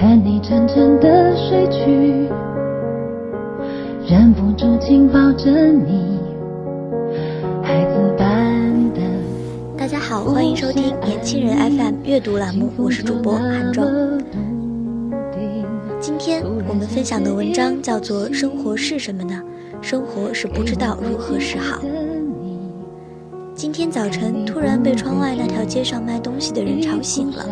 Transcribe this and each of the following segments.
看你沉沉的睡去，忍不住紧抱着你，孩子般的。大家好，欢迎收听年轻人 FM 阅读栏目，我是主播韩庄。今天我们分享的文章叫做《生活是什么呢？生活是不知道如何是好》。今天早晨突然被窗外那条街上卖东西的人吵醒了。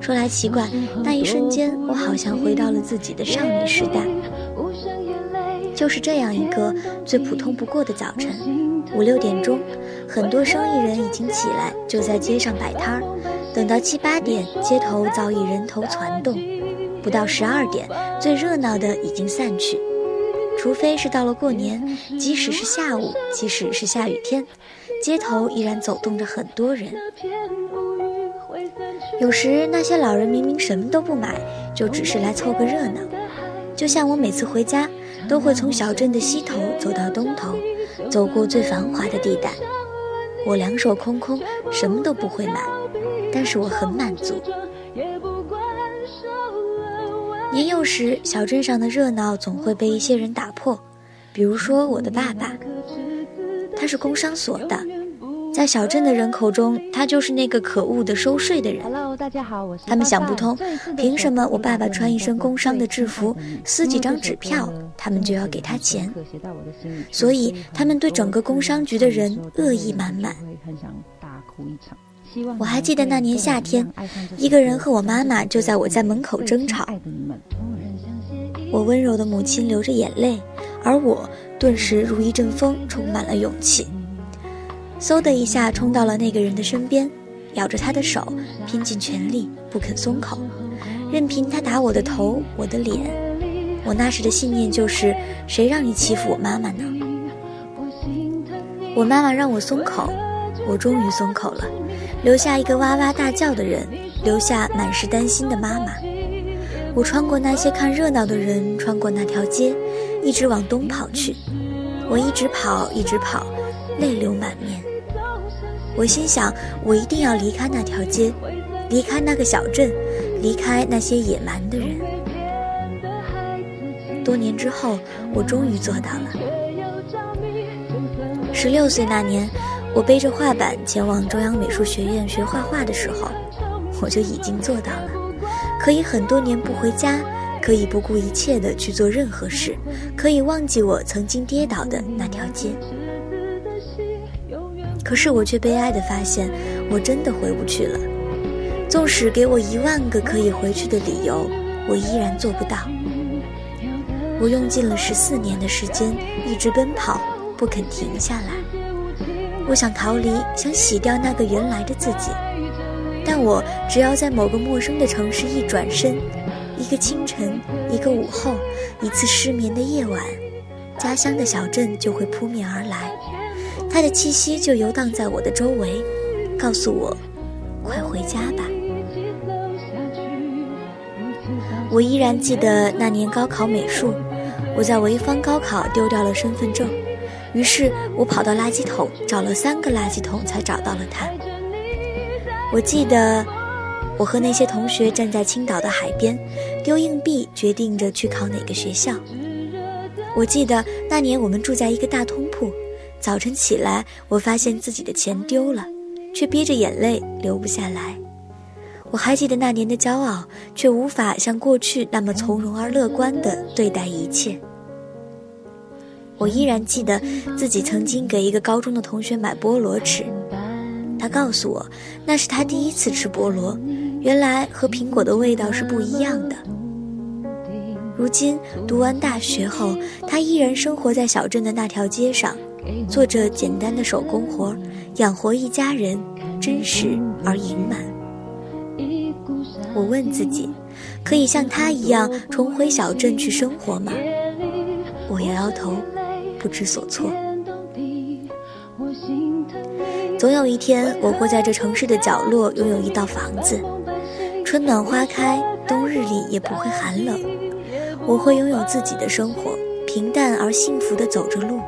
说来奇怪，那一瞬间，我好像回到了自己的少女时代。就是这样一个最普通不过的早晨，五六点钟，很多生意人已经起来，就在街上摆摊儿。等到七八点，街头早已人头攒动。不到十二点，最热闹的已经散去。除非是到了过年，即使是下午，即使是下雨天，街头依然走动着很多人。有时那些老人明明什么都不买，就只是来凑个热闹。就像我每次回家，都会从小镇的西头走到东头，走过最繁华的地带。我两手空空，什么都不会买，但是我很满足。年幼时，小镇上的热闹总会被一些人打破，比如说我的爸爸，他是工商所的。在小镇的人口中，他就是那个可恶的收税的人。Hello，大家好，我是他们想不通，凭什么我爸爸穿一身工商的制服，撕几张纸票，他们就要给他钱？所以他们对整个工商局的人恶意满满。我还记得那年夏天，一个人和我妈妈就在我家门口争吵。我温柔的母亲流着眼泪，而我顿时如一阵风，充满了勇气。嗖的一下冲到了那个人的身边，咬着他的手，拼尽全力不肯松口，任凭他打我的头、我的脸。我那时的信念就是：谁让你欺负我妈妈呢？我妈妈让我松口，我终于松口了，留下一个哇哇大叫的人，留下满是担心的妈妈。我穿过那些看热闹的人，穿过那条街，一直往东跑去。我一直跑，一直跑，泪流满面。我心想，我一定要离开那条街，离开那个小镇，离开那些野蛮的人。多年之后，我终于做到了。十六岁那年，我背着画板前往中央美术学院学画画的时候，我就已经做到了，可以很多年不回家，可以不顾一切的去做任何事，可以忘记我曾经跌倒的那条街。可是我却悲哀地发现，我真的回不去了。纵使给我一万个可以回去的理由，我依然做不到。我用尽了十四年的时间，一直奔跑，不肯停下来。我想逃离，想洗掉那个原来的自己。但我只要在某个陌生的城市一转身，一个清晨，一个午后，一次失眠的夜晚，家乡的小镇就会扑面而来。他的气息就游荡在我的周围，告诉我：“快回家吧。”我依然记得那年高考美术，我在潍坊高考丢掉了身份证，于是我跑到垃圾桶找了三个垃圾桶才找到了它。我记得我和那些同学站在青岛的海边，丢硬币决定着去考哪个学校。我记得那年我们住在一个大通铺。早晨起来，我发现自己的钱丢了，却憋着眼泪流不下来。我还记得那年的骄傲，却无法像过去那么从容而乐观地对待一切。我依然记得自己曾经给一个高中的同学买菠萝吃，他告诉我那是他第一次吃菠萝，原来和苹果的味道是不一样的。如今读完大学后，他依然生活在小镇的那条街上，做着简单的手工活，养活一家人，真实而盈满。我问自己，可以像他一样重回小镇去生活吗？我摇摇头，不知所措。总有一天，我会在这城市的角落拥有一道房子，春暖花开，冬日里也不会寒冷。我会拥有自己的生活，平淡而幸福地走着路，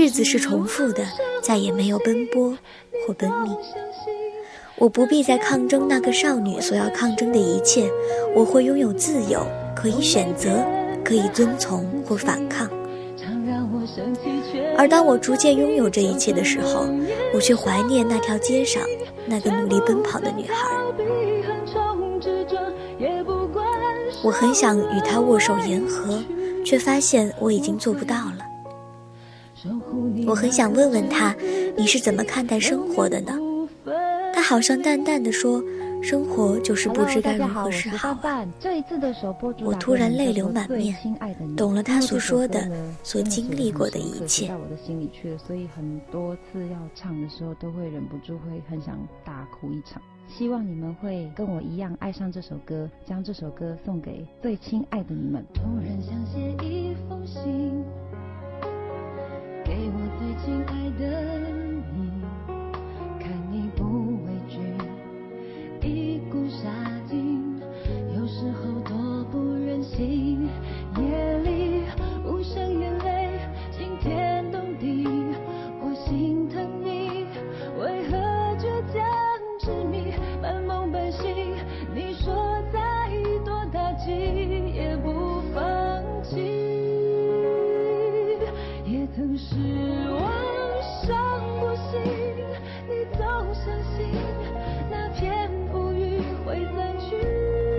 日子是重复的，再也没有奔波或奔命。我不必再抗争那个少女所要抗争的一切，我会拥有自由，可以选择，可以遵从或反抗。而当我逐渐拥有这一切的时候，我却怀念那条街上那个努力奔跑的女孩。我很想与她握手言和，却发现我已经做不到了。我很想问问他，你是怎么看待生活的呢？他好像淡淡的说。生活就是不知该如何是好。我突然泪流满面，懂了他所说的、所经历过的一切。在我的心里去了，所以很多次要唱的时候，都会忍不住会很想大哭一场。希望你们会跟我一样爱上这首歌，将这首歌送给最亲爱的你们。突然想写一封失望伤过心，你总相信那片乌云会散去。